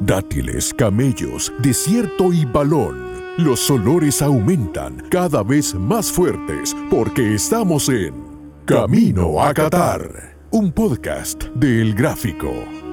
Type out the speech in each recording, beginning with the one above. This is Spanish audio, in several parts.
Dátiles, camellos, desierto y balón. Los olores aumentan cada vez más fuertes porque estamos en Camino a Qatar, un podcast del Gráfico.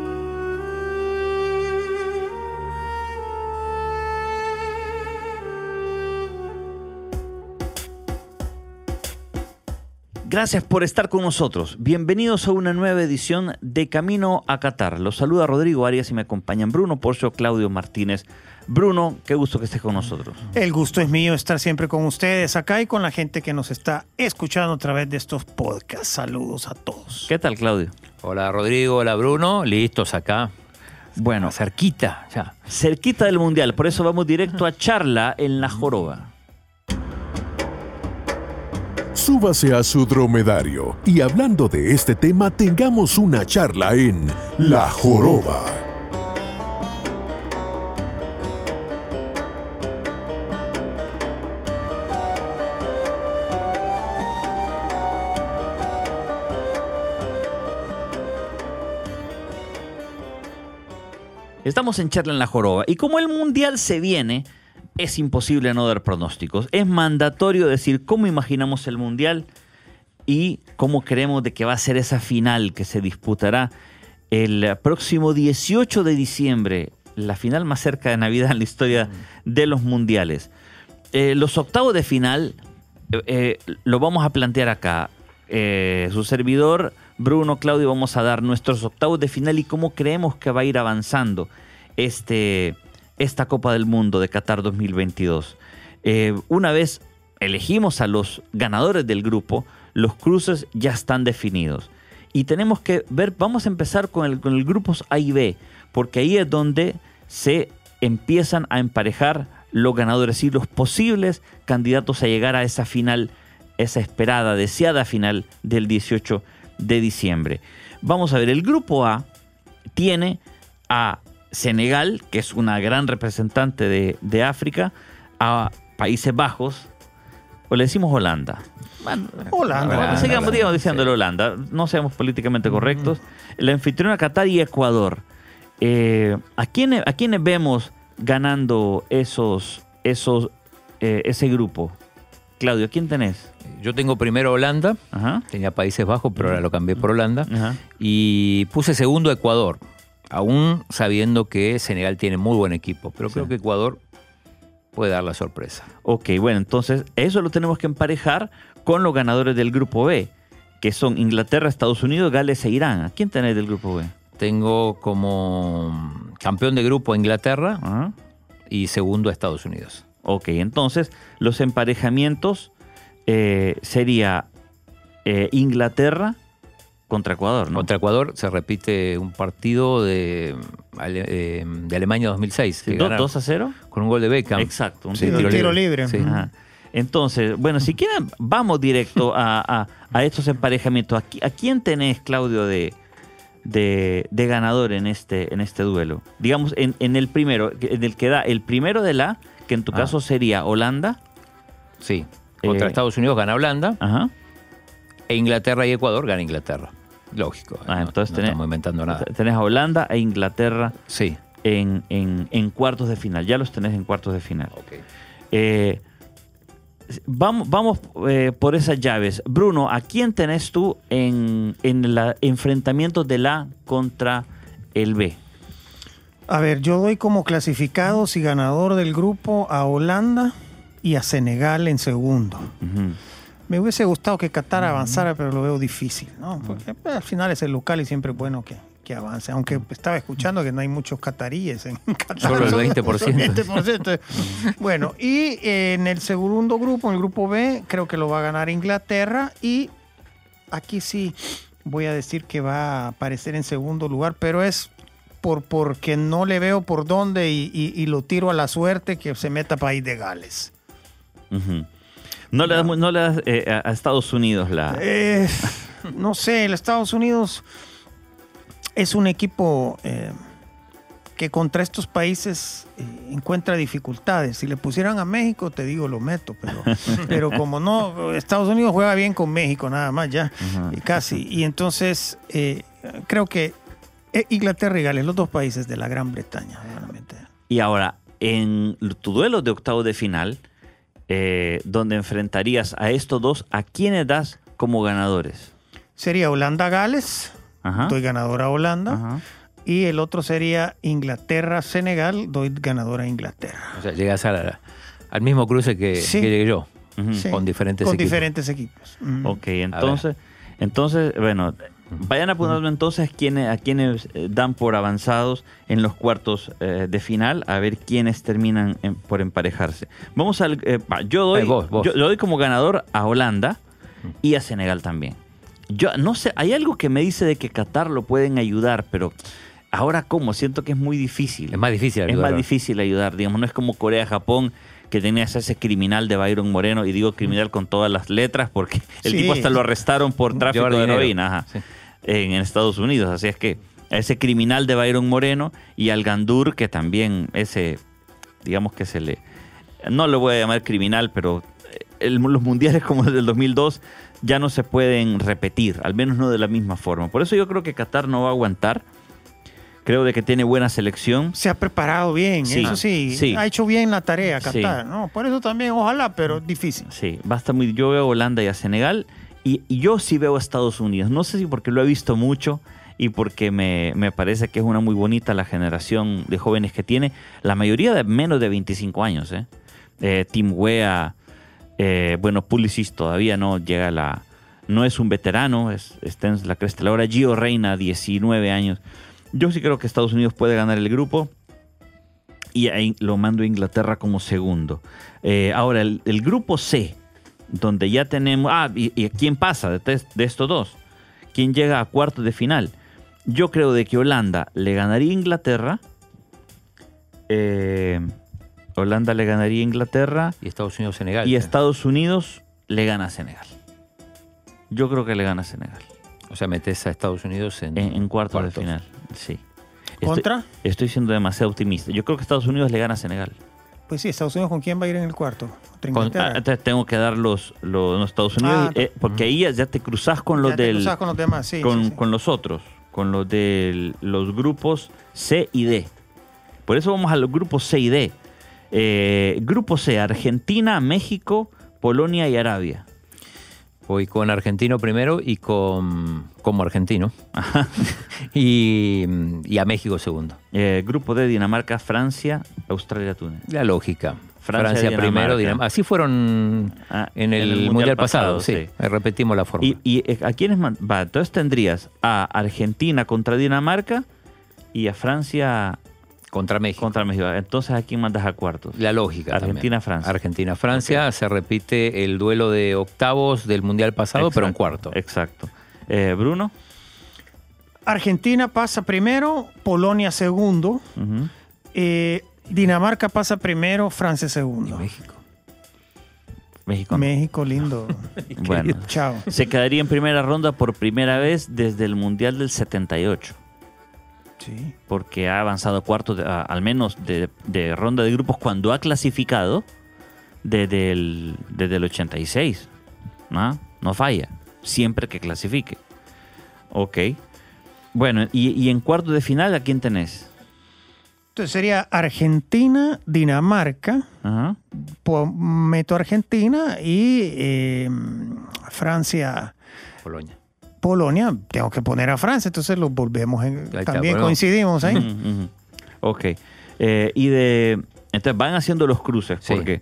Gracias por estar con nosotros. Bienvenidos a una nueva edición de Camino a Qatar. Los saluda Rodrigo Arias y me acompañan Bruno Porcio, Claudio Martínez. Bruno, qué gusto que estés con nosotros. El gusto es mío estar siempre con ustedes acá y con la gente que nos está escuchando a través de estos podcasts. Saludos a todos. ¿Qué tal, Claudio? Hola Rodrigo, hola Bruno, listos acá. Bueno, cerquita, ya. Cerquita del Mundial, por eso vamos directo a charla en La Joroba. Súbase a su dromedario y hablando de este tema tengamos una charla en La Joroba. Estamos en charla en La Joroba y como el Mundial se viene, es imposible no dar pronósticos. Es mandatorio decir cómo imaginamos el Mundial y cómo creemos de que va a ser esa final que se disputará el próximo 18 de diciembre, la final más cerca de Navidad en la historia de los mundiales. Eh, los octavos de final eh, eh, lo vamos a plantear acá. su servidor, Bruno, Claudio, vamos a dar nuestros octavos de final y cómo creemos que va a ir avanzando este, esta Copa del Mundo de Qatar 2022. una vez elegimos a los ganadores del grupo, los cruces ya están definidos. Y tenemos que ver, vamos a empezar con el, con el A y B, porque ahí es donde se empiezan a emparejar los ganadores y los posibles candidatos a llegar a esa final, esa esperada, deseada final del 18 de diciembre. Vamos a ver, el grupo A tiene a Senegal, que es una gran representante de, de África, a Países Bajos, o le decimos Holanda. Bueno, Holanda. Bueno, sigamos digamos, diciéndole Holanda, no seamos políticamente correctos. La anfitriona Qatar y Ecuador. Eh, ¿a, quiénes, ¿A quiénes vemos ganando esos, esos, eh, ese grupo? Claudio, ¿quién tenés? Yo tengo primero Holanda, Ajá. tenía Países Bajos, pero ahora lo cambié por Holanda. Ajá. Y puse segundo Ecuador, aún sabiendo que Senegal tiene muy buen equipo, pero creo que Ecuador puede dar la sorpresa. Ok, bueno, entonces eso lo tenemos que emparejar con los ganadores del grupo B, que son Inglaterra, Estados Unidos, Gales e Irán. ¿A quién tenés del grupo B? Tengo como campeón de grupo a Inglaterra y segundo a Estados Unidos. Ok, entonces los emparejamientos eh, sería eh, Inglaterra contra Ecuador, ¿no? Contra Ecuador se repite un partido de, Ale- eh, de Alemania 2006. Sí, que do- ganaron 2 a 0. Con un gol de Beckham. Exacto, un Sí, tiro tiro libre. libre. Sí. Ajá. Entonces, bueno, si quieren, vamos directo a, a- a estos emparejamientos. ¿A, a quién tenés, Claudio, de, de, de ganador en este, en este duelo? Digamos, en, en el primero, en el que da el primero de la, que en tu Ah. caso sería Holanda. Sí. Contra Eh, Estados Unidos gana Holanda Ajá. E Inglaterra y Ecuador gana Inglaterra. Lógico. Ah, no- entonces no tenés- estamos inventando nada. Tenés a Holanda e Inglaterra Sí. en, en- en cuartos de final. Ya los tenés en cuartos de final. Ok. Eh, vamos vamos eh, por esas llaves. Bruno, ¿a quién tenés tú en, en el enfrentamiento de la contra el B? A ver, yo doy como clasificados y ganador del grupo a Holanda y a Senegal en segundo. Ujú. Me hubiese gustado que Qatar avanzara, pero lo veo difícil, ¿no? Porque pues, al final es el local y siempre es bueno que, que avance. Aunque estaba escuchando que no hay muchos cataríes en Qatar. Solo el Son- 20%. son 20%. bueno, y en el segundo grupo, en el grupo B, creo que lo va a ganar Inglaterra. Y aquí sí voy a decir que va a aparecer en segundo lugar, pero es por porque no le veo por dónde y, y- y lo tiro a la suerte que se meta País de Gales. Ujú. No le das, no le das, eh, a Estados Unidos la... Eh, no sé, el Estados Unidos es un equipo eh, que contra estos países eh, encuentra dificultades. Si le pusieran a México, te digo, lo meto, pero, pero como no, Estados Unidos juega bien con México, nada más ya, casi. Y entonces creo que Inglaterra y Gales, los dos países de la Gran Bretaña, realmente. Y ahora, en tu duelo de octavo de final, eh, donde enfrentarías a estos dos, ¿a quiénes das como ganadores? Sería Holanda-Gales, doy ganador a Holanda. Ajá. Y el otro sería Inglaterra-Senegal, doy ganador a Inglaterra. O sea, llegas a la- al mismo cruce que, Sí. que llegué yo. Sí, con diferentes Con equipos. diferentes equipos. Mm. Ok, entonces, entonces, bueno, vayan apuntando entonces a quienes eh, dan por avanzados en los cuartos eh, de final, a ver quiénes terminan en- por emparejarse. Vamos al, eh, yo doy, vos, vos. yo, yo doy como ganador a Holanda y a Senegal también. Yo no sé, hay algo que me dice de que Qatar lo pueden ayudar, pero ahora cómo, siento que es muy difícil. Es más difícil Es ayudar. más difícil ayudar, digamos, no es como Corea-Japón que tenías ese criminal de Byron Moreno, y digo criminal con todas las letras porque el Sí. tipo hasta lo arrestaron por tráfico de heroína ajá, Sí. en, en Estados Unidos. Así es que a ese criminal de Byron Moreno y al Gandur, que también ese, digamos que se le... No lo voy a llamar criminal, pero el- los mundiales como el del 2002 ya no se pueden repetir, al menos no de la misma forma. Por eso yo creo que Qatar no va a aguantar. Creo de que tiene buena selección. Se ha preparado bien, Sí, eso sí, sí. Ha hecho bien la tarea Sí. Qatar, ¿no? Por eso también, ojalá, pero difícil. Sí, va a estar muy. Yo veo a Holanda y a Senegal. Y, y yo sí veo a Estados Unidos. No sé si porque lo he visto mucho y porque me, me parece que es una muy bonita la generación de jóvenes que tiene. La mayoría de menos de 25 años. ¿eh? Eh, Tim Wea, eh, bueno, Pulisic todavía no llega a la. No es un veterano, es, está en la cresta. de la hora Gio Reina, 19 años. Yo sí creo que Estados Unidos puede ganar el grupo y ahí lo mando a Inglaterra como segundo. Eh, ahora, el, el grupo C, donde ya tenemos... Ah, ¿y, y quién pasa de, de estos dos? ¿Quién llega a cuartos de final? Yo creo de que Holanda le ganaría a Inglaterra. eh, Holanda le ganaría a Inglaterra. Y Estados Unidos, Senegal. Y Estados Unidos le gana a Senegal. Yo creo que le gana a Senegal. O sea, metes a Estados Unidos en, En, en cuartos, cuartos. de final. Sí. Estoy- ¿Contra? Estoy siendo demasiado optimista. Yo creo que Estados Unidos le gana a Senegal. Pues sí, Estados Unidos, ¿con quién va a ir en el cuarto? ¿Contra Con- ah, tengo que dar los, los, los Estados Unidos, Ah, eh, porque ahí ya, te cruzas con los Ya te del cruzas con los demás, sí. con, sí, sí. con los otros, con los de los grupos C y D. Por eso vamos a los grupos C y D. Eh, grupo C, Argentina, México, Polonia y Arabia. Voy con argentino primero y con como argentino. y, y a México segundo. Eh, grupo D, Dinamarca, Francia, Australia, Túnez. La lógica. Francia, Francia, Dinamarca. primero, Dinamarca. Así fueron Ah, en el, mundial, pasado, sí. sí. Repetimos la forma. Y, y, eh, a quiénes va, entonces tendrías a Argentina contra Dinamarca y a Francia Contra México. contra México. Entonces, ¿a quién mandas a cuartos? La lógica. Argentina, también. Francia. Argentina, Francia. Se repite el duelo de octavos del mundial pasado, pero en cuarto. Exacto. Eh, Bruno. Argentina pasa primero, Polonia segundo, eh, Dinamarca pasa primero, Francia Y segundo. México. México. no. México lindo. Bueno, Chao. se quedaría en primera ronda por primera vez desde el Mundial del 78, Sí. porque ha avanzado cuartos, al menos de, de ronda de grupos cuando ha clasificado desde el, desde el 86. ¿no? no falla, siempre que clasifique. Ok. Bueno, y, y en cuartos de final, ¿a quién tenés? Entonces sería Argentina, Dinamarca, Ajá. po- meto Argentina y eh, Francia, Polonia. Polonia. Tengo que poner a Francia, entonces los volvemos. En, también bueno. coincidimos ahí. Ujú. Ok. Eh, y de. Entonces van haciendo los cruces, Sí. porque.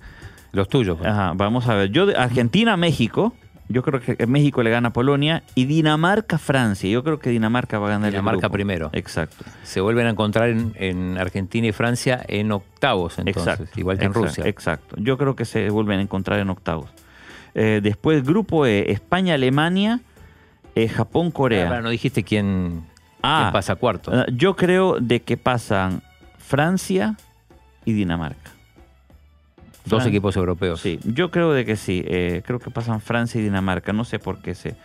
Los tuyos. pues. Ajá, vamos a ver. Yo de Argentina, México. Yo creo que México le gana a Polonia. Y Dinamarca, Francia. Yo creo que Dinamarca va a ganar el Dinamarca grupo. primero. Exacto. Se vuelven a encontrar en, en Argentina y Francia en octavos, entonces, exacto. igual que en exacto, Rusia. Exacto. Yo creo que se vuelven a encontrar en octavos. Eh, después, grupo E: España, Alemania, eh, Japón, Corea. Ahora no dijiste quién, Ah, quién pasa cuarto. Ah, Yo creo de que pasan Francia y Dinamarca. Dos Fran- equipos europeos. Sí, yo creo de que sí. eh, creo que pasan Francia y Dinamarca. No sé por qué se.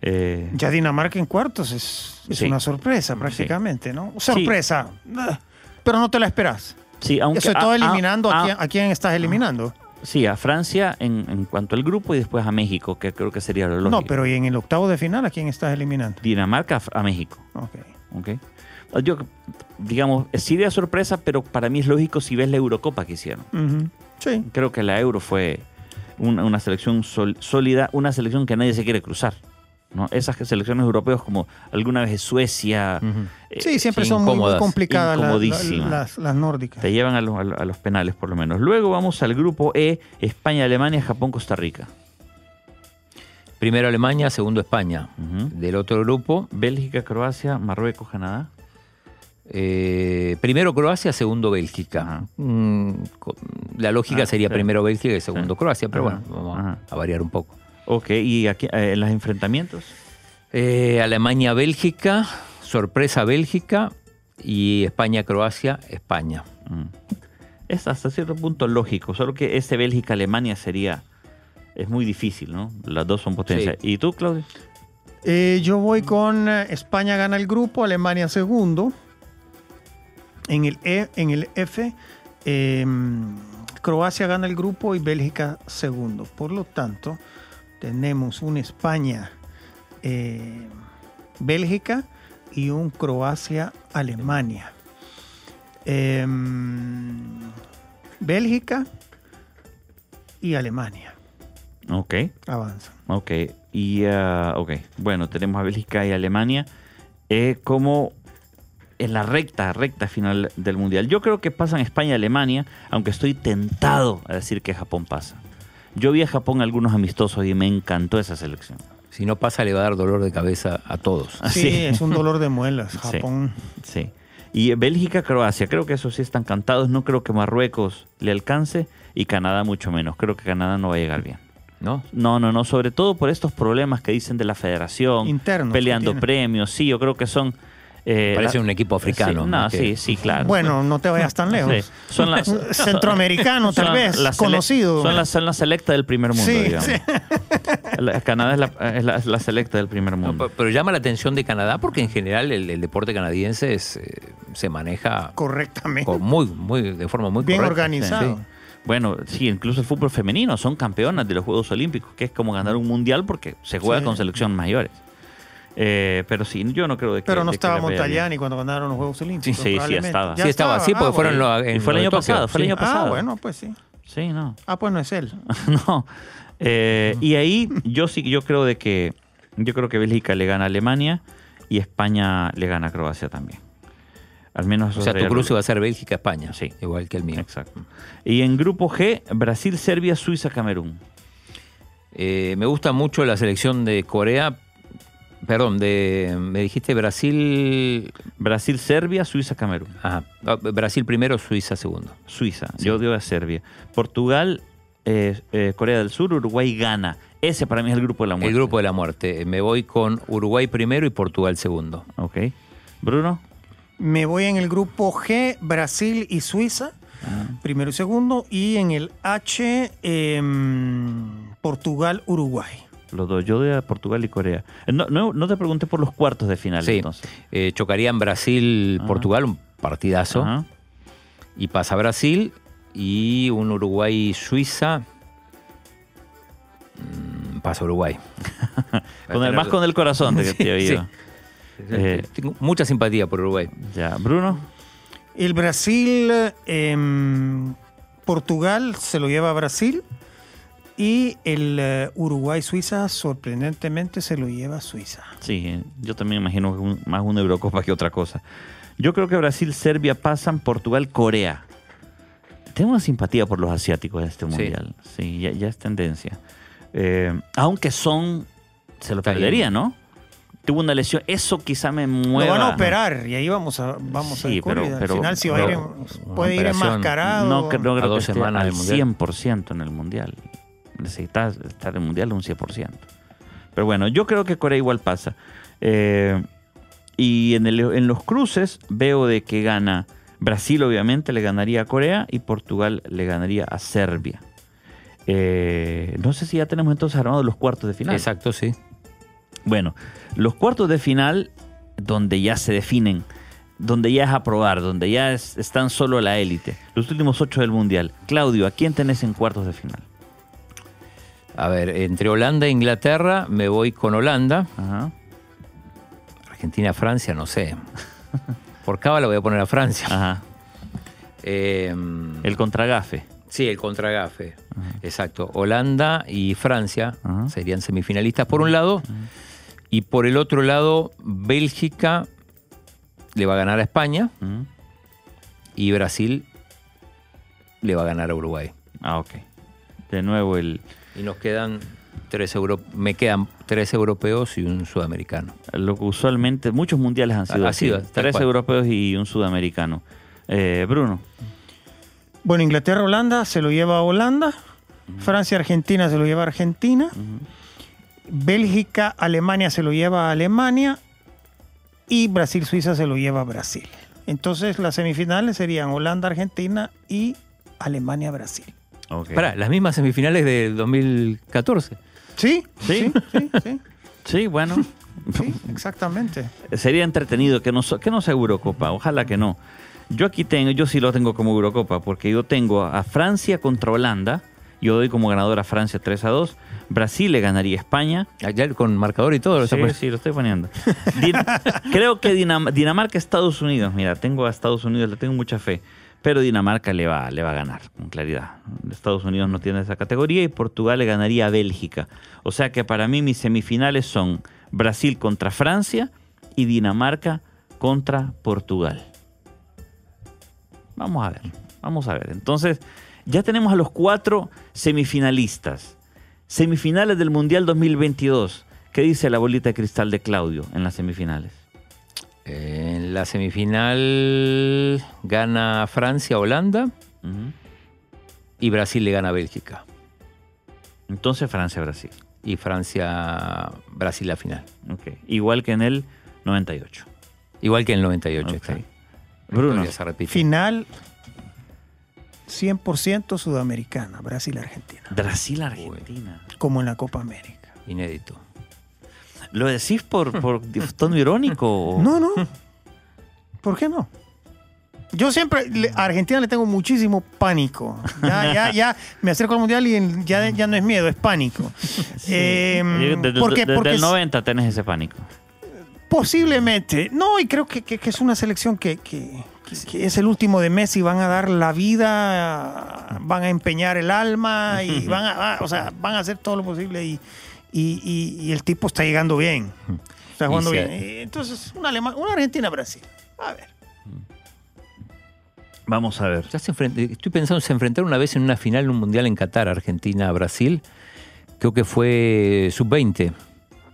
eh, Ya Dinamarca en cuartos es, es Sí. una sorpresa prácticamente, ¿no? Sorpresa, ah, pero no te la esperas. sí, aunque Eso todo ah, ah, eliminando a, ah, quién, a quién estás eliminando. Sí, a Francia en, en cuanto al grupo y después a México, que creo que sería lo lógico. No, pero ¿y en el octavo de final a quién estás eliminando? Dinamarca a México. Ok. ¿ok? Yo, digamos, sí de sorpresa, pero para mí es lógico si ves la Eurocopa que hicieron. Sí. Creo que la Euro fue una, una selección sol- sólida, una selección que nadie se quiere cruzar. ¿No? Esas selecciones europeas como alguna vez Suecia, eh, Sí, siempre son muy, complicadas la- las, las nórdicas. te llevan a los, a penales por lo menos. Luego vamos al grupo E, España, Alemania, Japón, Costa Rica. Primero Alemania, segundo España. Del otro grupo, Bélgica, Croacia, Marruecos, Canadá. eh, primero Croacia, segundo Bélgica. Mm, la lógica Ah, sería sí. primero Bélgica y segundo Sí. Croacia, pero Ajá, bueno, vamos ajá. a variar un poco. Ok, y aquí eh, en los enfrentamientos. Eh, Alemania-Bélgica, sorpresa Bélgica y España-Croacia, España. Mm. Es hasta cierto punto lógico, solo que ese Bélgica-Alemania sería. Es muy difícil, ¿no? Las dos son potencias. ¿Y tú, Claudio? Eh, yo voy con eh, España gana el grupo, Alemania segundo. En el, E, en el F, eh, Croacia gana el grupo y Bélgica segundo. Por lo tanto, tenemos un España, eh, Bélgica y un Croacia, Alemania. Eh, Bélgica y Alemania Ok, avanzan. ok. Y, ah, ok. Bueno, tenemos a Bélgica y Alemania eh, como en la recta, recta final del Mundial. Yo creo que pasan España y Alemania, aunque estoy tentado a decir que Japón pasa. Yo vi a Japón algunos amistosos y me encantó esa selección. Si no pasa, le va a dar dolor de cabeza a todos. Sí, sí. es un dolor de muelas. Sí. Japón. Sí. Y Bélgica, Croacia, creo que esos sí están cantados. No creo que Marruecos le alcance y Canadá mucho menos. Creo que Canadá no va a llegar bien. ¿No? No, no, no, sobre todo por estos problemas que dicen de la federación, Internos peleando premios. Sí, yo creo que son. Eh, Parece la- un equipo africano, Sí, no, ¿no? Que- sí, sí, claro. Bueno, no te vayas tan lejos. Sí, Son las, Centroamericano, tal son vez, las conocido. Son las, son las selecta del primer mundo, Sí, digamos. sí. La- Canadá es la, es la- es la selecta del primer mundo. pe- pero llama la atención de Canadá porque en general el, el deporte canadiense es, eh, se maneja Correctamente. con muy, muy, de forma muy Bien correcta. organizado. Sí. Bueno, sí, incluso el fútbol femenino son campeonas de los Juegos Olímpicos, que es como ganar un mundial porque se juega Sí. con selecciones mayores. Eh, pero sí, yo no creo de que. Pero no de estaba Montallani cuando ganaron los Juegos Olímpicos. Sí, sí, estaba. Sí, estaba, sí, porque Ah, fueron bueno. los, bien. en Y fue el año pasado, fue el año pasado. Ah, bueno, pues sí. Sí, no. Ah, pues no es él. no. Eh, y ahí yo sí, yo creo de que. Yo creo que Bélgica le gana a Alemania y España le gana a Croacia también. Al menos O sea, tu cruce va a ser Bélgica-España, Sí. igual que el mío. Exacto. Y en grupo G, Brasil, Serbia, Suiza, Camerún. Eh, me gusta mucho la selección de Corea. Perdón, de, me dijiste Brasil. Brasil, Serbia, Suiza, Camerún. Ajá, ah, Brasil primero, Suiza segundo. Suiza, yo digo a Serbia. Portugal, eh, eh, Corea del Sur, Uruguay, Ghana. Ese para mí es el grupo de la muerte. El grupo de la muerte. Me voy con Uruguay primero y Portugal segundo. Ok. Bruno. Me voy en el grupo G, Brasil y Suiza, primero y segundo. Y en el H, em, Portugal, Uruguay. Los dos. Yo doy a Portugal y Corea. Eh, No, no, no te pregunté por los cuartos de final Sí, entonces. eh, chocarían Brasil-Portugal, un partidazo. Ajá. Y pasa Brasil y un Uruguay-Suiza. Mm, Pasa Uruguay. Con el, más con el corazón de que te he Sí, oído. Eh, Tengo mucha simpatía por Uruguay. Ya. Bruno. El Brasil, em, Portugal se lo lleva a Brasil. Y el eh, Uruguay-Suiza, sorprendentemente, se lo lleva a Suiza. Sí, eh, yo también imagino que un- más una Eurocopa que otra cosa. Yo creo que Brasil, Serbia pasan, Portugal, Corea. Tengo una simpatía por los asiáticos de este mundial. Sí, ya, ya es tendencia. Eh, aunque son, se lo perdería. ¿no? Tuvo una lesión, eso quizá me mueva. Lo van a operar y ahí vamos a, vamos Sí, a pero- Al final, si va a ir, puede ir enmascarado. No, cre- no creo a dos que esté semanas al del Mundial. 100% en el mundial. Necesitas estar en el mundial un 100%. Pero bueno, yo creo que Corea igual pasa. Eh, y en, el- en los cruces veo de que gana Brasil, obviamente, le ganaría a Corea y Portugal le ganaría a Serbia. Eh, no sé si ya tenemos entonces armados los cuartos de final. Exacto, sí. Bueno, los cuartos de final, donde ya se definen, donde ya es aprobar, donde ya es- están solo la élite, los últimos ocho del Mundial. Claudio, ¿a quién tenés en cuartos de final? A ver, entre Holanda e Inglaterra me voy con Holanda. Ajá. Argentina-Francia, no sé. Por cábala voy a poner a Francia. Ajá. Eh, El contragafe. sí, el contragafe. Exacto. Holanda y Francia Ajá. serían semifinalistas por un lado. Y por el otro lado, Bélgica le va a ganar a España y Brasil le va a ganar a Uruguay. Ah, ok. De nuevo el, Y nos quedan tres euro me quedan tres europeos y un sudamericano. lo que usualmente muchos mundiales han sido Ha así. sido, tal Tres cual. europeos y un sudamericano. Eh, Bruno. Bueno, Inglaterra-Holanda se lo lleva a Holanda. Francia-Argentina se lo lleva a Argentina. Bélgica-Alemania se lo lleva a Alemania. Y Brasil-Suiza se lo lleva a Brasil. Entonces las semifinales serían Holanda-Argentina y Alemania-Brasil. Ok. Pará, las mismas semifinales del 2014. ¿Sí? Sí. sí, sí, Sí, bueno. sí, exactamente. Sería entretenido que no, que no sea Eurocopa, ojalá que no. Yo aquí tengo, yo sí lo tengo como Eurocopa, porque yo tengo a Francia contra Holanda, yo doy como ganador a Francia 3 a 2, Brasil le ganaría a España. Allá con marcador y todo. lo está Sí, lo estoy poniendo. Din- Creo que Dinam- Dinamarca, Estados Unidos, mira, tengo a Estados Unidos, le tengo mucha fe, pero Dinamarca le va, le va a ganar, con claridad. Estados Unidos no tiene esa categoría y Portugal le ganaría a Bélgica. O sea que para mí mis semifinales son Brasil contra Francia y Dinamarca contra Portugal. Vamos a ver, vamos a ver. Entonces, ya tenemos a los cuatro semifinalistas. Semifinales del Mundial 2022. ¿Qué dice la bolita de cristal de Claudio en las semifinales? En la semifinal gana Francia Holanda y Brasil le gana a Bélgica. Entonces Francia-Brasil. Y Francia Brasil la final. Ok. Igual que en el 98. Igual que en el 98. Ok. está. La Bruno. se repite. Final 100% sudamericana, Brasil-Argentina. Brasil-Argentina. Como en la Copa América. Inédito. ¿Lo decís por, por tono irónico? No, no. ¿Por qué no? Yo siempre a Argentina le tengo muchísimo pánico. Ya, ya, ya me acerco al mundial y ya, ya no es miedo, es pánico. Eh, Desde, porque desde porque el es- 90 tenés ese pánico. posiblemente. No, y creo que, que- que es una selección que, que- que- es el último de Messi. Van a dar la vida, van a empeñar el alma y van a, o sea, van a hacer todo lo posible. Y, y- y- y el tipo está llegando bien. Está jugando Y se- bien. Eh, Entonces, una, Alema- una Argentina-Brasil. A ver. Vamos a ver. Ya se estoy pensando, se enfrentaron una vez en una final en un mundial en Qatar, Argentina-Brasil. Creo que fue sub-20,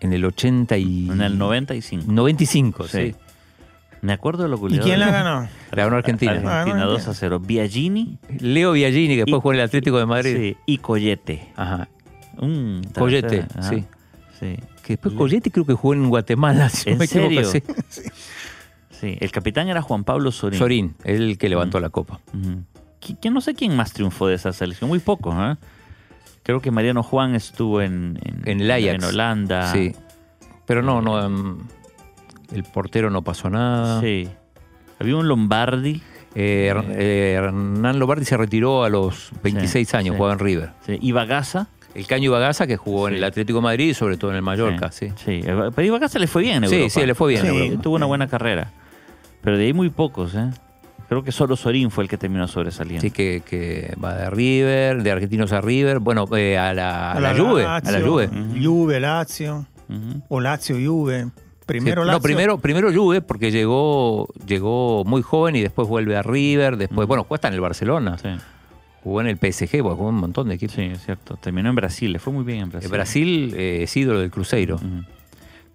en el 80 y... En el 95. 95, Sí. sí. Me acuerdo de lo ¿Y quién la ganó? La ganó Argentina. Ah, Argentina no, 2 a 0. Biagini Leo Biagini, que después Y- jugó en el Atlético de Madrid. sí, y Collete. Ajá. Un Collete, ajá. sí. Sí. Que después Collete creo que jugó en Guatemala, si no ¿En me equivoco, serio? sí. Sí, el capitán era Juan Pablo Sorín. Sorín, el que levantó la copa. Que no sé quién más triunfó de esa selección, muy pocos, ¿eh? Creo que Mariano Juan estuvo en, En el Ajax. en Holanda. Sí. Pero no, no. em, el portero no pasó nada. Sí. Había un Lombardi. Eh, eh, Hernán Lombardi se retiró a los 26 Sí, años, sí. jugaba en River. Sí. Y Bagasa. El Caño Bagasa, que jugó en Sí. el Atlético de Madrid y sobre todo en el Mallorca, sí. Sí, pero y Bagasa le fue bien en Sí, Europa. sí, le fue bien en Sí, Europa. tuvo una Sí. buena carrera. Pero de ahí muy pocos, ¿eh? Creo que solo Sorín fue el que terminó sobresaliendo. Sí, que, que va de River, de Argentinos a River, bueno, eh, a, la, a la Juve, a la Juve. Juve, Lazio. O Lazio, Juve. Primero Sí, Lazio. No, primero, primero Juve, porque llegó, llegó muy joven y después vuelve a River, después, bueno, juega hasta en el Barcelona, Sí, jugó en el PSG, porque jugó en un montón de equipos. sí, es cierto. Terminó en Brasil, le fue muy bien en El Brasil. Brasil eh, es ídolo del Cruzeiro.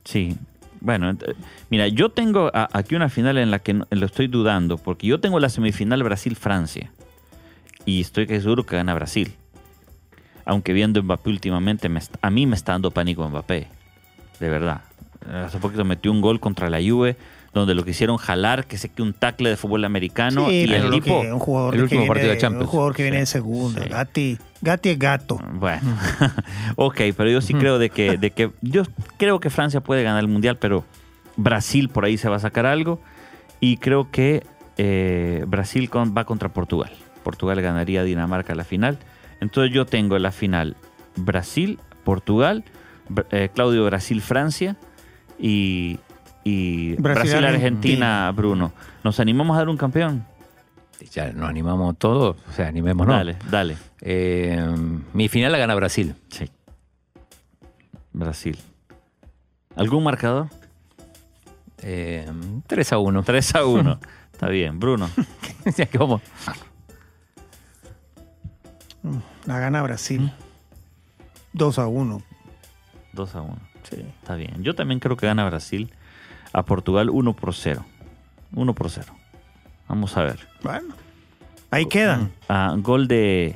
Sí. Bueno, ent- mira, yo tengo a- aquí una final en la que no- lo estoy dudando, porque yo tengo la semifinal Brasil-Francia. Y estoy seguro que gana Brasil. Aunque viendo Mbappé últimamente, me a mí me está dando pánico Mbappé. De verdad. Hace poquito metió un gol contra la Juve, donde lo quisieron jalar, que sé que un tackle de fútbol americano. Sí, y el tipo... que- un jugador el que último viene partido de Champions. Un jugador que viene de sí. Gatti, Gatti es gato. Bueno, ok, pero yo sí creo de que, de que yo creo que Francia puede ganar el mundial, pero Brasil por ahí se va a sacar algo y creo que eh, Brasil con- va contra Portugal. Portugal ganaría a Dinamarca la final. Entonces yo tengo la final Brasil, Portugal, eh, Claudio Brasil, Francia y y Brasil, Brasil-Argentina, Bruno. ¿Nos animamos a dar un campeón? Ya nos animamos todos, o sea, animémonos. Dale, dale. Eh, mi final la gana Brasil. Sí. Brasil. ¿Algún marcador? Eh, 3 a 1. 3 a 1. Está bien. Bruno. ¿Cómo? La gana Brasil. 2 a 1. 2 a 1. Sí. Está bien. Yo también creo que gana Brasil a Portugal 1 por 0. 1 por 0. Vamos a ver. Bueno. Ahí quedan. Ah, gol de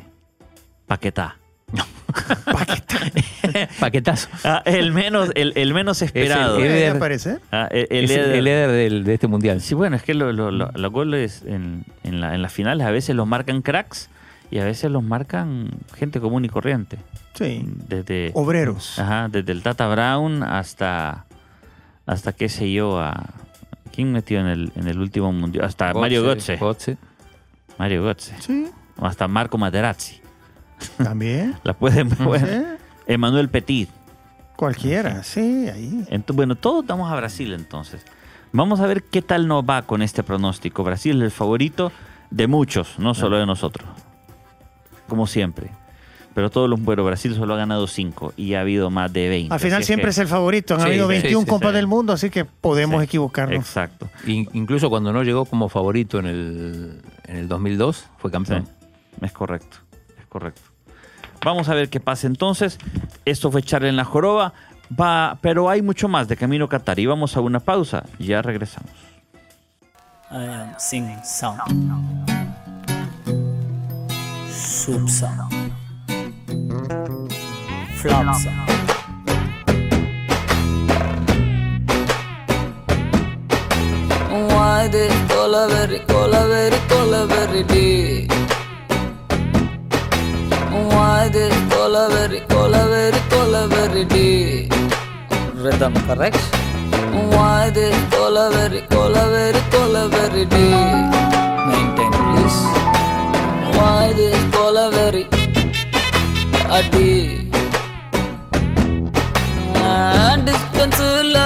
Paquetá. Paquetazo. Ah, el, menos, el, el menos esperado. el- Puede Eder. aparecer. Ah, el, el es el, líder- el líder del- de este mundial. Sí, bueno, es que lo- lo- lo- los goles en, en, la- en las finales a veces los marcan cracks y a veces los marcan gente común y corriente. Sí. Desde, Obreros. ajá, desde el Tata Brown hasta, hasta qué sé yo, a... ¿Quién metió en el, en el último mundial? Hasta Mario Götze. Mario Götze. Sí. Hasta Marco Materazzi. También. La pueden... bueno, Sí. Emmanuel Petit. Cualquiera. Sí, ahí. Entonces, bueno, todos vamos a Brasil entonces. Vamos a ver qué tal nos va con este pronóstico. Brasil es el favorito de muchos, no solo de nosotros. Como siempre. Pero todos los bueno, Brasil solo ha ganado 5 y ha habido más de 20. Al final siempre que- es el favorito. Han Sí, habido sí, 21 sí, Copas sí. del Mundo, así que podemos Sí, equivocarnos. Exacto. In- incluso cuando no llegó como favorito en el, en el 2002, fue Sí, campeón. es correcto. Es correcto. Vamos a ver qué pasa entonces. Esto fue Charla en la Joroba. Va, pero hay mucho más de Camino Qatar y vamos a una pausa. Ya regresamos. I am singing sound. Soup sound. Flotsam. வாது கொலவெறி கொலவெறி கொலவெறி டே. வாது கொலவெறி கொலவெறி கொலவெறி டே. Rhythm correct வாது கொலவெறி கொலவெறி கொலவெறி டே. மெயின்டைன் ப்ளீஸ் வாது கொலவெறி அடி. டிஸ்டன்ஸ்ல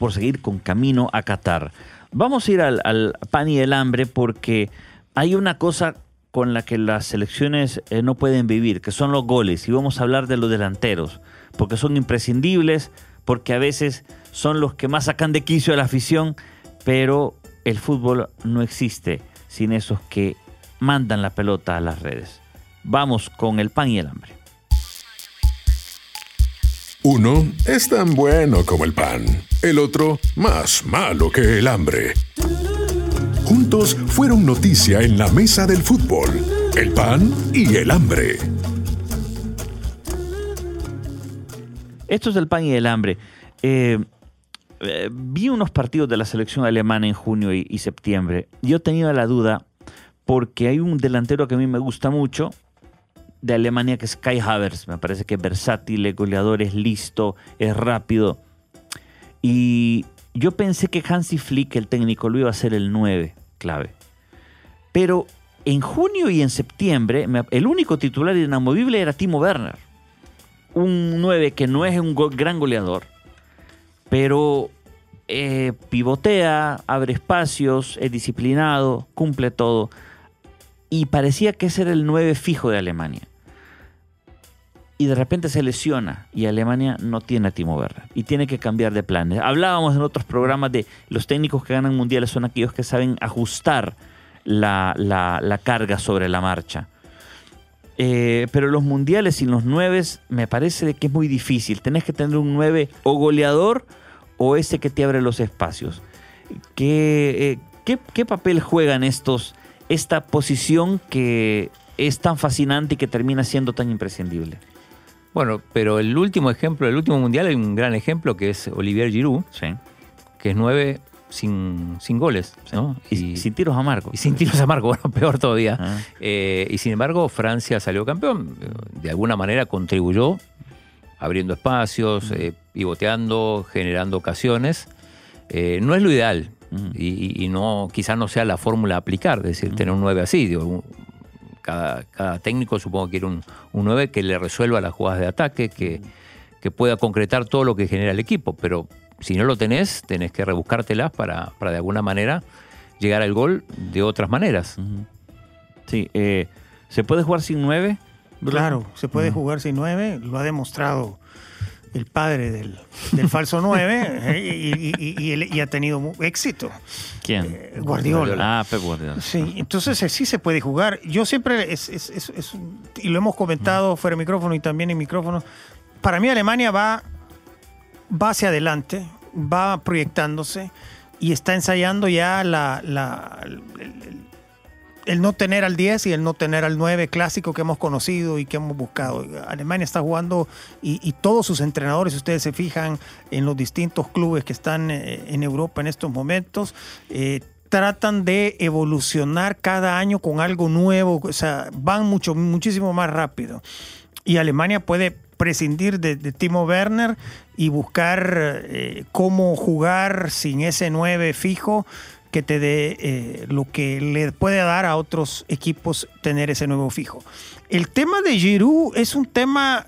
por seguir con Camino a Qatar. Vamos a ir al, pan y el hambre porque hay una cosa con la que las selecciones eh, no pueden vivir, que son los goles. Y vamos a hablar de los delanteros, porque son imprescindibles, porque a veces son los que más sacan de quicio a la afición, pero el fútbol no existe sin esos que mandan la pelota a las redes. Vamos con el pan y el hambre. Uno es tan bueno como el pan, el otro más malo que el hambre. Juntos fueron noticia en la mesa del fútbol, el pan y el hambre. Esto es el pan y el hambre. Eh, eh, vi unos partidos de la selección alemana en junio y, y septiembre. Yo tenía la duda porque hay un delantero que a mí me gusta mucho de Alemania que es Kai Havertz. Me parece que es versátil, es goleador, es listo, es rápido. Y yo pensé que Hansi Flick, el técnico, lo iba a hacer el 9 clave. Pero en junio y en septiembre, el único titular inamovible era Timo Werner un 9 que no es un gran goleador, pero eh, pivotea, abre espacios, es disciplinado, cumple todo. Y parecía que ese era el 9 fijo de Alemania. Y de repente se lesiona y Alemania no tiene a Timo Werner y tiene que cambiar de planes. Hablábamos en otros programas de los técnicos que ganan mundiales son aquellos que saben ajustar la, la- carga sobre la marcha. Eh, pero los mundiales sin los nueves me parece que es muy difícil. Tenés que tener un 9 o goleador o ese que te abre los espacios. ¿Qué, eh, qué, qué papel juegan estos, esta posición que es tan fascinante y que termina siendo tan imprescindible? Bueno, pero el último ejemplo, el último mundial hay un gran ejemplo que es Olivier Giroud, Sí. que es nueve sin, sin goles, ¿no? Y, sin tiros amargos. y sin tiros a Marco, bueno, peor todavía. Ah. Eh, y sin embargo, Francia salió campeón. De alguna manera contribuyó abriendo espacios, eh, pivoteando, generando ocasiones. Eh, no es lo ideal Mm. y, y- y no, quizás no sea la fórmula a aplicar, es decir, tener un 9 así. digo, un- cada, cada técnico supongo que quiere un, un 9 que le resuelva las jugadas de ataque, que, que pueda concretar todo lo que genera el equipo. Pero si no lo tenés, tenés que rebuscártelas para, para de alguna manera llegar al gol de otras maneras. Sí, eh, ¿se puede jugar sin nueve? Bruno? Claro, se puede jugar sin nueve, lo ha demostrado el padre del, del falso nueve eh, y, y- y- y- ha tenido éxito. ¿Quién? Eh, Guardiola. Ah, Pep Guardiola. Sí, entonces eh, sí se puede jugar. Yo siempre, es, es- es- y lo hemos comentado fuera de micrófono y también en micrófono, para mí Alemania va, va hacia adelante, va proyectándose y está ensayando ya la, el- no tener al 10 y el no tener al 9 clásico que hemos conocido y que hemos buscado. Alemania está jugando y, todos sus entrenadores, si ustedes se fijan en los distintos clubes que están eh, en Europa en estos momentos, eh, tratan de evolucionar cada año con algo nuevo, o sea, van mucho, muchísimo más rápido. Y Alemania puede prescindir de, de Timo Werner y buscar eh, cómo jugar sin ese 9 fijo que te dé eh, lo que le puede dar a otros equipos tener ese nuevo fijo. El tema de Giroud es un tema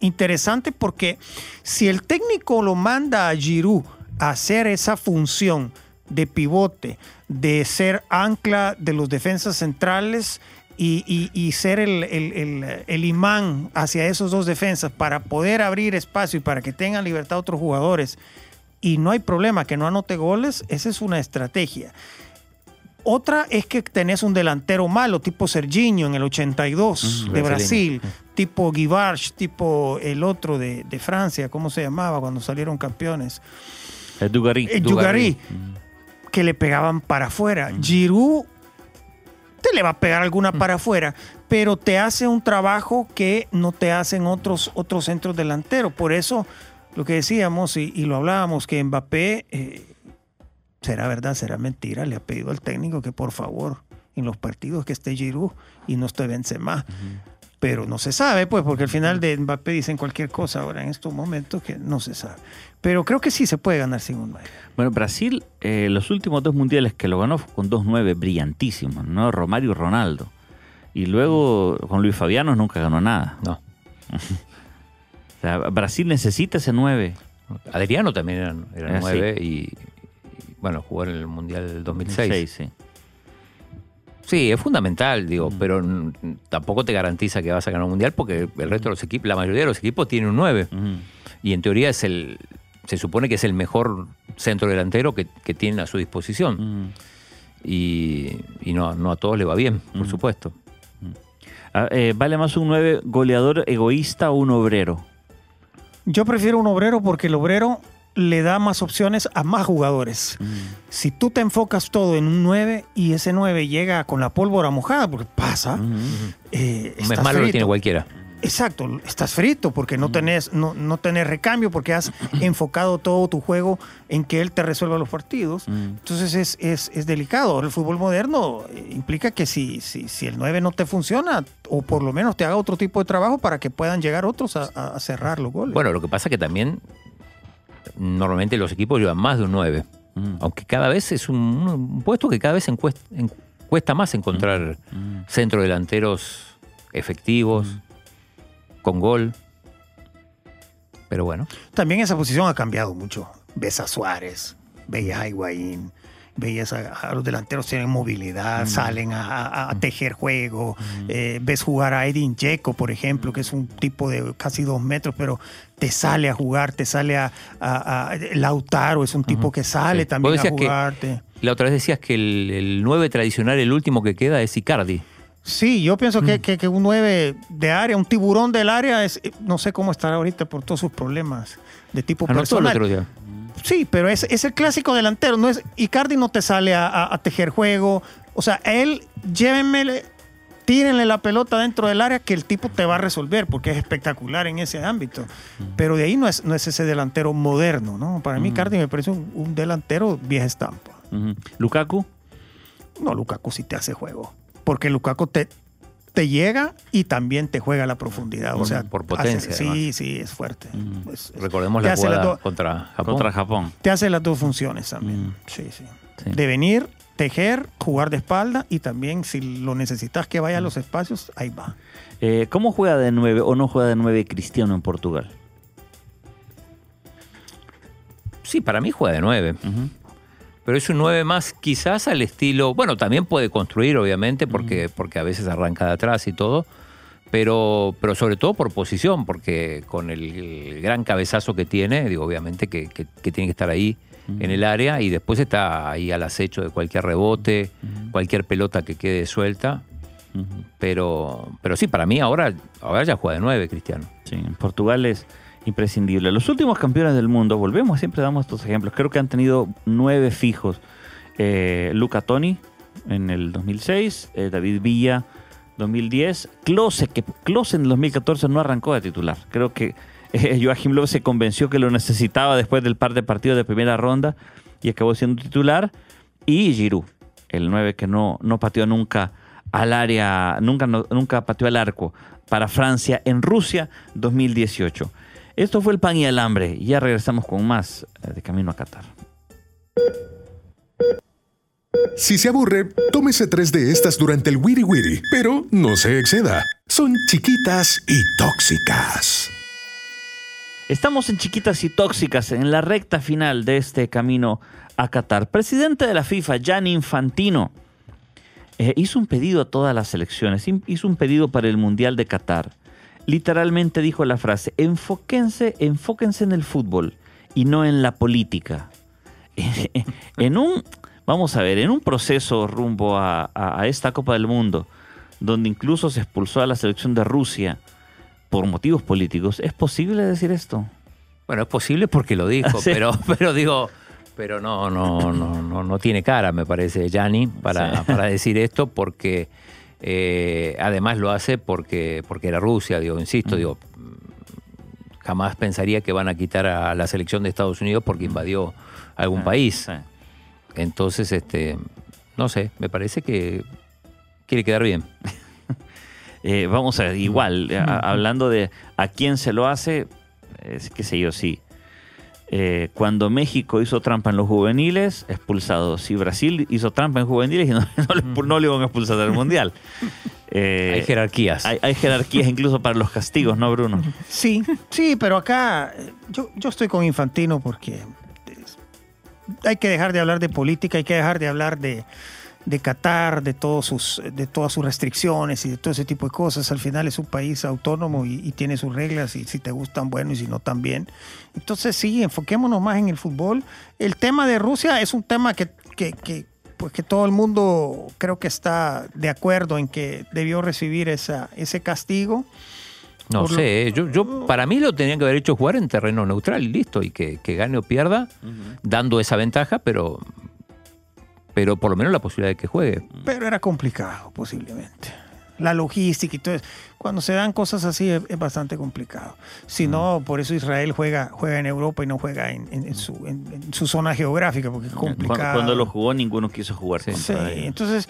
interesante porque si el técnico lo manda a Giroud a hacer esa función de pivote, de ser ancla de los defensas centrales y, ser el- el imán hacia esos dos defensas para poder abrir espacio y para que tengan libertad otros jugadores y no hay problema que no anote goles, esa es una estrategia. Otra es que tenés un delantero malo, tipo Serginho en el 82 Mm, de. Brasil, tipo Guivarch, tipo el otro de, de Francia, ¿cómo se llamaba cuando salieron campeones? El. Eh, Dugarry, que le pegaban para afuera. Giroud te le va a pegar alguna para afuera, pero te hace un trabajo que no te hacen otros, otros centros delanteros. Por eso, lo que decíamos y, y lo hablábamos, que Mbappé, eh, será verdad, será mentira, le ha pedido al técnico que por favor, en los partidos que esté Giroud y no esté Benzema. Pero no se sabe, pues, porque al final de Mbappé dicen cualquier cosa ahora en estos momentos que no se sabe. Pero creo que sí se puede ganar sin un 9. Bueno, Brasil, eh, los últimos dos mundiales que lo ganó fue con dos nueve brillantísimos, ¿no? Romario y Ronaldo. Y luego con Luis Fabiano nunca ganó nada. No. Sea, Brasil necesita ese nueve. Adriano también era, era Ah, nueve y, y, bueno, jugó en el Mundial del 2006. sí. Sí, es fundamental, digo, pero n- tampoco te garantiza que vas a ganar un mundial porque el resto de los equipos, la mayoría de los equipos tienen un 9. Ujú. Y en teoría es el, se supone que es el mejor centro delantero que, que tienen a su disposición. Ujú. Y, y no, no a todos le va bien, por Mm. supuesto. Ah, eh, ¿Vale más un nueve goleador egoísta o un obrero? Yo prefiero un obrero porque el obrero le da más opciones a más jugadores. Si tú te enfocas todo en un 9 y ese 9 llega con la pólvora mojada, porque pasa, eh, mes estás malo lo tiene cualquiera. Exacto, estás frito porque no tenés, no, no tenés recambio, porque has enfocado todo tu juego en que él te resuelva los partidos. Entonces es, es, es delicado. Ahora el fútbol moderno eh, implica que si, si, si el 9 no te funciona, o por lo menos te haga otro tipo de trabajo para que puedan llegar otros a, cerrar los goles. Bueno, lo que pasa que también normalmente los equipos llevan más de un 9. Mm. Aunque cada vez es un, un puesto que cada vez encuest- en- cuesta más encontrar Mm. centro delanteros efectivos, con gol. Pero bueno, También esa posición ha cambiado mucho. Ves a Suárez, veías a Higuaín, veías a, a los delanteros tienen movilidad, salen a, a- a tejer juego. Eh, ves jugar a Edin Dzeko, por ejemplo, que es un tipo de casi dos metros, pero te sale a jugar, te sale a... a- Lautaro es un tipo que sale Sí. también a jugarte. la otra vez decías que el, el 9 tradicional, el último que queda es Icardi. Sí, yo pienso que, que- que un 9 de área, un tiburón del área, es, no sé cómo estará ahorita por todos sus problemas de tipo Anotó el personal. otro día. Sí, pero es, es el clásico delantero. No es, Icardi no te sale a, a- a tejer juego. O sea, él llévenmele tírenle la pelota dentro del área que el tipo te va a resolver, porque es espectacular en ese ámbito. Pero de ahí no es, no es ese delantero moderno, ¿no? Para mí, Cardi me parece un, un delantero vieja estampa. Lukaku. No, Lukaku sí te hace juego. Porque Lukaku te, te llega y también te juega a la profundidad. O Por- sea, por potencia, hace- sí, sí, es fuerte. Es- es- Recordemos la jugada contra Japón. Contra Japón. te hace las dos funciones también. Mm. Sí, sí, Sí. De venir, tejer, jugar de espalda y también si lo necesitas que vaya a los espacios, ahí va. Eh, ¿Cómo juega de 9 o no juega de 9 Cristiano en Portugal? Sí, para mí juega de 9. Ujú. Pero es un 9 más quizás al estilo, bueno, también puede construir obviamente porque, porque a veces arranca de atrás y todo, pero, pero sobre todo por posición, porque con el, gran cabezazo que tiene, digo, obviamente que, que- que tiene que estar ahí en el área y después está ahí al acecho de cualquier rebote, cualquier pelota que quede suelta. Pero, pero sí, para mí ahora, ahora ya juega de 9, Cristiano. Sí, en Portugal es imprescindible. Los últimos campeones del mundo, volvemos, siempre damos estos ejemplos. Creo que han tenido nueve fijos. Eh, Luca Toni en el 2006, eh, David Villa 2010, Klose, que Klose en el 2014 no arrancó de titular. Creo que eh, Joachim Löw se convenció que lo necesitaba después del par de partidos de primera ronda y acabó siendo titular. Y Giroud, el 9 que no, no pateó nunca al área, nunca, nunca pateó al arco para Francia en Rusia 2018. Esto fue el pan y el hambre. Ya regresamos con más eh, de Camino a Qatar. Si se aburre, tómese tres de estas durante el Wiri Wiri, pero no se exceda. Son chiquitas y tóxicas. Estamos en Chiquitas y Tóxicas, en la recta final de este camino a Qatar. Presidente de la FIFA, Gianni Infantino, eh, hizo un pedido a todas las selecciones, hizo un pedido para el Mundial de Qatar. Literalmente dijo la frase, enfóquense, enfóquense en el fútbol y no en la política. en un, vamos a ver, en un proceso rumbo a, a- a esta Copa del Mundo, donde incluso se expulsó a la selección de Rusia por motivos políticos, ¿es posible decir esto? Bueno, es posible porque lo dijo, Sí. pero, pero digo, pero no, no, no, no, no tiene cara, me parece, Gianni, para, Sí. para decir esto, porque eh, además lo hace porque, porque era Rusia, digo, insisto, digo, mm, jamás pensaría que van a quitar a la selección de Estados Unidos porque invadió algún Ah, país. sí. Entonces, este, no sé, me parece que quiere quedar bien. Eh, vamos a ver, igual, a- hablando de a quién se lo hace, es, qué sé yo, sí. Eh, cuando México hizo trampa en los juveniles, expulsado. Si Brasil hizo trampa en juveniles, no, no le, no le iban a expulsar del Mundial. Eh, Hay jerarquías. hay, hay jerarquías incluso para los castigos, ¿no, Bruno? Sí, sí, pero acá eh, yo, yo estoy con Infantino porque es- hay que dejar de hablar de política, hay que dejar de hablar de, de Qatar, de, todos sus, de todas sus restricciones y de todo ese tipo de cosas. Al final es un país autónomo y, y tiene sus reglas y si te gustan, bueno, y si no, también. Entonces sí, enfoquémonos más en el fútbol. El tema de Rusia es un tema que, que, que, pues que todo el mundo creo que está de acuerdo en que debió recibir esa, ese castigo. No Por lo- sé, yo, yo para mí lo tenían que haber hecho jugar en terreno neutral y listo, y que, que gane o pierda, dando esa ventaja, pero, pero por lo menos la posibilidad de que juegue. pero era complicado posiblemente. La logística y todo eso. Cuando se dan cosas así es, es bastante complicado. Si no, por eso Israel juega, juega en Europa y no juega en, en- en su, en- su zona geográfica, porque es Cuando, complicado. cuando lo jugó, ninguno quiso jugar Sí, contra ellos. entonces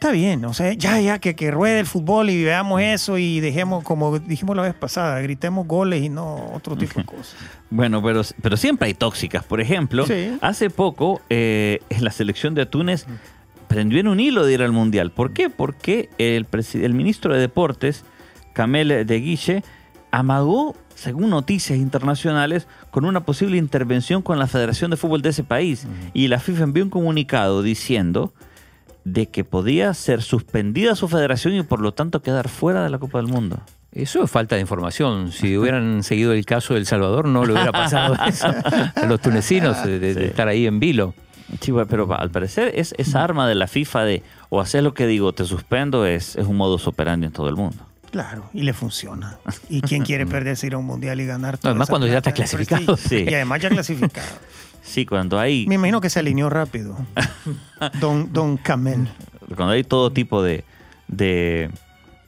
está bien, o sea, ya, ya, que, que ruede el fútbol y veamos eso y dejemos, como dijimos la vez pasada, gritemos goles y no otro tipo de cosas. Bueno, pero, pero siempre hay tóxicas. Por ejemplo, Sí. hace poco eh, en la selección de Túnez prendió en un hilo de ir al Mundial. ¿Por qué? Porque el, el ministro de Deportes, Kamel de Guiche, amagó, según noticias internacionales, con una posible intervención con la Federación de Fútbol de ese país. Y la FIFA envió un comunicado diciendo de que podía ser suspendida su federación y por lo tanto quedar fuera de la Copa del Mundo. Eso es falta de información. Si hubieran seguido el caso de El Salvador, no le hubiera pasado eso a los tunecinos de, de- de Sí. estar ahí en vilo. Sí, pero al parecer es esa arma de la FIFA de o hacer lo que digo, te suspendo, es, es un modus operandi en todo el mundo. Claro, y le funciona. ¿Y quién quiere perderse ir a un mundial y ganar además cuando ya plata está de clasificado. Sí. Y además ya clasificado. Sí, cuando hay, Me imagino que se alineó rápido. Don, don Camel. cuando hay todo tipo de, de,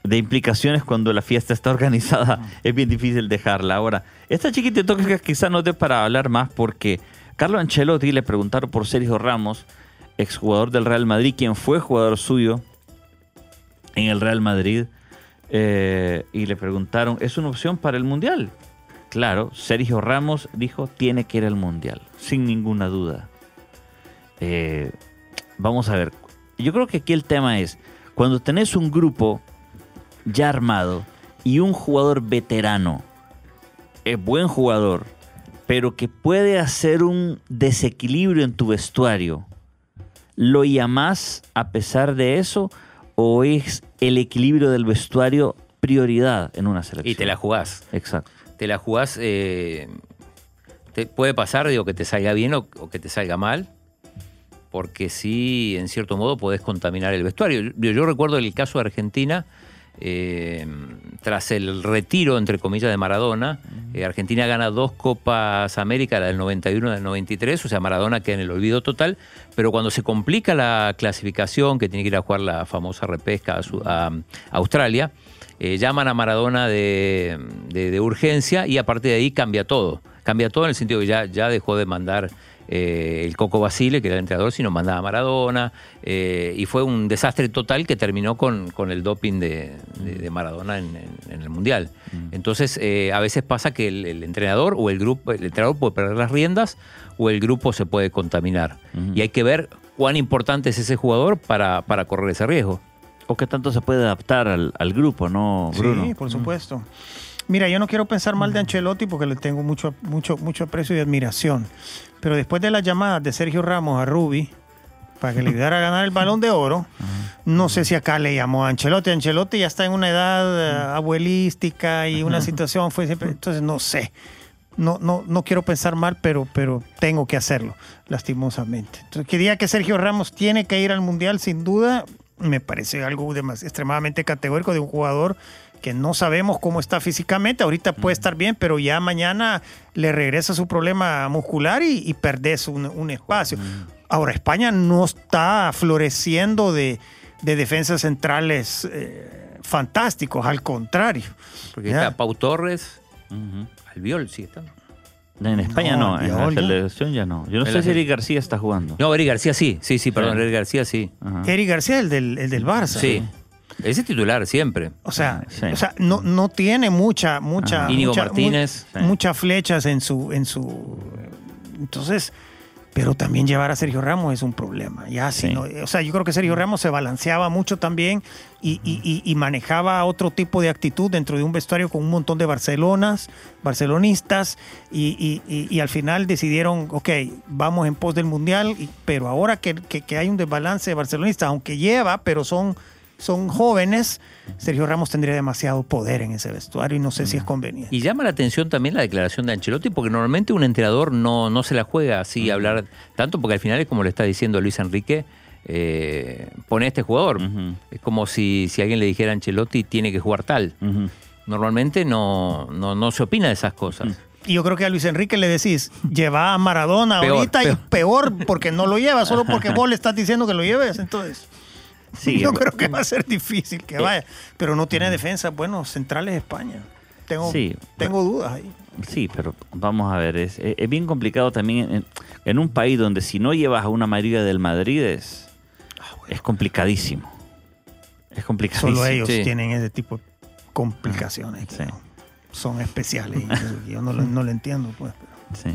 de implicaciones cuando la fiesta está organizada. Es bien difícil dejarla. Ahora, esta chiquitita que quizá no dé para hablar más porque Carlo Ancelotti le preguntaron por Sergio Ramos, exjugador del Real Madrid, quien fue jugador suyo en el Real Madrid, eh, y le preguntaron, ¿es una opción para el Mundial? Claro, Sergio Ramos dijo, tiene que ir al Mundial, sin ninguna duda. Eh, vamos a ver, yo creo que aquí el tema es, cuando tenés un grupo ya armado y un jugador veterano, es buen jugador, pero que puede hacer un desequilibrio en tu vestuario, ¿lo llamás a pesar de eso o es el equilibrio del vestuario prioridad en una selección? Y te la jugás. Exacto. Te la jugás. eh, te puede pasar, digo, que te salga bien o, o que te salga mal. Porque sí, en cierto modo, podés contaminar el vestuario. Yo, yo recuerdo el caso de Argentina. eh, tras el retiro, entre comillas, de Maradona, eh, Argentina gana dos Copas América, la del 91 y la del 93, o sea, Maradona queda en el olvido total, pero cuando se complica la clasificación, que tiene que ir a jugar la famosa repesca a, su- a Australia, eh, llaman a Maradona de, de- de urgencia y a partir de ahí cambia todo. Cambia todo en el sentido que ya, ya dejó de mandar eh, el Coco Basile, que era el entrenador, sino mandaba a Maradona. eh, y fue un desastre total que terminó con, con el doping de, de- de Maradona en, en- en el Mundial. Entonces, eh, a veces pasa que el, el entrenador o el grupo, el entrenador puede perder las riendas o el grupo se puede contaminar. Y hay que ver cuán importante es ese jugador para, para correr ese riesgo. ¿O qué tanto se puede adaptar al, al grupo, no, Bruno? Sí, por supuesto. Mira, yo no quiero pensar mal de Ancelotti porque le tengo mucho, mucho, mucho aprecio y admiración. Pero después de las llamadas de Sergio Ramos a Rubi para que le ayudara a ganar el balón de oro, no sé si acá le llamó a Ancelotti. Ancelotti ya está en una edad eh, abuelística y una situación fue siempre. Entonces, no sé. No, no, no quiero pensar mal, pero, pero tengo que hacerlo, lastimosamente. Entonces, que diga que Sergio Ramos tiene que ir al Mundial, sin duda, me parece algo demas- extremadamente categórico de un jugador que no sabemos cómo está físicamente. Ahorita puede estar bien, pero ya mañana le regresa su problema muscular y, y perdés un, un espacio. Ahora, España no está floreciendo de, de defensas centrales eh, fantásticos, al contrario. Porque Ya. está Pau Torres, Ujú. Albiol, sí está. En España No, no, en la selección ya no. Yo no sé si Eric García está jugando. No, Eric García sí, sí, sí, perdón. Eric García sí. Ajá. Eric García, el del, el del Barça. Sí. Ese titular siempre. O sea, Sí. o sea no, no tiene mucha, mucha, Ajá. Íñigo mucha- Martínez. mu- Sí. muchas flechas en su, en su. Entonces, pero también llevar a Sergio Ramos es un problema. Ya Sí. no- o sea, yo creo que Sergio Ramos se balanceaba mucho también y, y- y- manejaba otro tipo de actitud dentro de un vestuario con un montón de Barcelonas, barcelonistas, y, y- y- y al final decidieron, ok, vamos en pos del mundial, pero ahora que, que- que hay un desbalance de barcelonistas, aunque lleva, pero son son jóvenes, Sergio Ramos tendría demasiado poder en ese vestuario y no sé si es conveniente. Y llama la atención también la declaración de Ancelotti, porque normalmente un entrenador no, no se la juega así hablar tanto, porque al final es como le está diciendo Luis Enrique, eh, pone a este jugador. Es como si, si alguien le dijera a Ancelotti tiene que jugar tal. Normalmente no, no, no se opina de esas cosas. Y yo creo que a Luis Enrique le decís, lleva a Maradona Peor, ahorita y peor. peor porque no lo lleva, solo porque vos le estás diciendo que lo lleves. Entonces, Sí, yo eh, creo que va a ser difícil que vaya. Pero no tiene defensa, bueno, centrales España. Tengo, Sí. tengo dudas ahí. Sí, pero vamos a ver, es, es- bien complicado también en, en un país donde si no llevas a una mayoría del Madrid es, es complicadísimo. Es complicadísimo. Solo ellos sí. tienen ese tipo de complicaciones. que Sí. no- son especiales. yo no lo, no lo entiendo, pues. pero- Sí.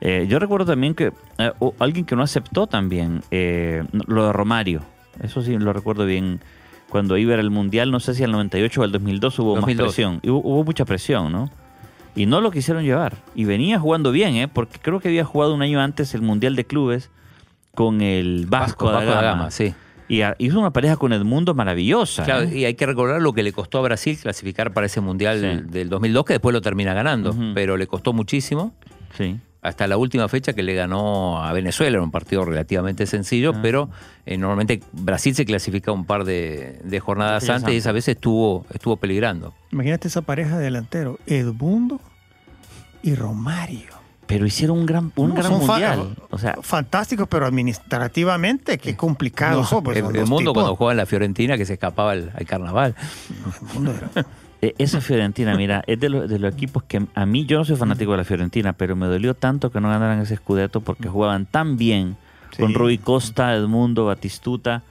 Eh, yo recuerdo también que eh, alguien que no aceptó también eh, lo de Romario. Eso sí lo recuerdo bien. Cuando iba al Mundial, no sé si al 98 o al 2002 hubo 2002. más presión. Hubo, hubo mucha presión, ¿no? Y no lo quisieron llevar. Y venía jugando bien, ¿eh? Porque creo que había jugado un año antes el Mundial de Clubes con el Vasco, da Vasco da Gama. Sí. Y hizo una pareja con Edmundo maravillosa. Claro, ¿eh? y hay que recordar lo que le costó a Brasil clasificar para ese Mundial Sí. del, del 2002, que después lo termina ganando, pero le costó muchísimo. Sí. Hasta la última fecha que le ganó a Venezuela, era un partido relativamente sencillo, Ah. pero eh, normalmente Brasil se clasifica un par de, de jornadas antes y esa vez estuvo, estuvo peligrando. Imagínate esa pareja de delantero, Edmundo y Romario. pero hicieron un gran, un No, gran mundial. O sea, Fantástico, pero administrativamente, qué complicado. No, son, pues, el, son el los mundo tipos. cuando jugaba en la Fiorentina que se escapaba al, al carnaval. El mundo era- eh, esa Fiorentina, mira, es de, los- de los equipos que a mí, yo no soy fanático de la Fiorentina, pero me dolió tanto que no ganaran ese Scudetto porque jugaban tan bien con. Rui Costa, Edmundo, Batistuta,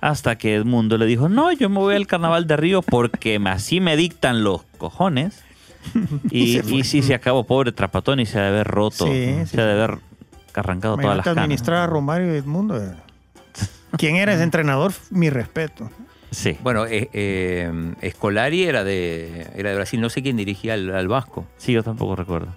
hasta que Edmundo le dijo, no, yo me voy al carnaval de Río porque así me dictan los cojones. Y, y sí, se acabó, pobre Trapatoni, se ha de haber roto, Sí, sí, se ha de haber arrancado todas las canas. administrar a Romario Edmundo. eh. ¿Quién era ese entrenador? Mi respeto. Sí, Bueno, eh, eh, Scolari era de, era de Brasil, no sé quién dirigía al, al Vasco. sí, yo tampoco recuerdo.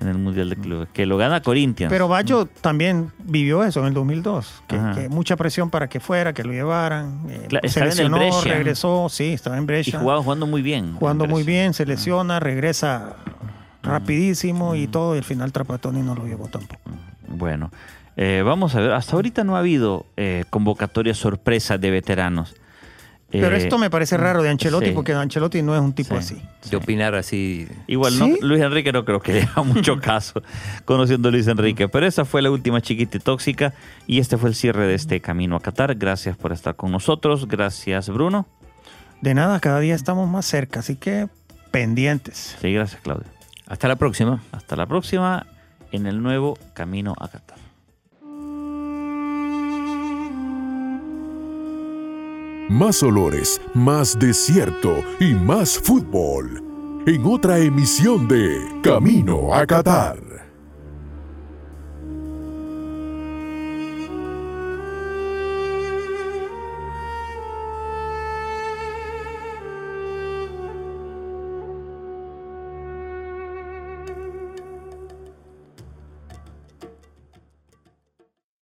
En el Mundial de Clubes, que lo gana Corinthians. Pero Bayo también vivió eso en el 2002. Que, que mucha presión para que fuera, que lo llevaran. eh, Cla- se estaba en el lesionó, regresó. Sí, estaba en y Brescia. jugaba jugando muy bien. jugando muy bien, se lesiona, regresa rapidísimo y todo. Y al final Trapatoni no lo llevó tampoco. Bueno, eh, vamos a ver. Hasta ahorita no ha habido eh, convocatoria sorpresa de veteranos. Pero Eh, esto me parece raro de Ancelotti sí. porque Ancelotti no es un tipo Sí. así. De opinar así. Igual, ¿Sí? no, Luis Enrique no creo que le haga mucho caso conociendo a Luis Enrique. Pero esa fue la última chiquita y tóxica. Y este fue el cierre de este camino a Qatar. Gracias por estar con nosotros. Gracias, Bruno. De nada, cada día estamos más cerca, así que pendientes. Sí, gracias, Claudio. Hasta la próxima. Hasta la próxima en el nuevo camino a Qatar. Más olores, más desierto y más fútbol. En otra emisión de Camino a Qatar.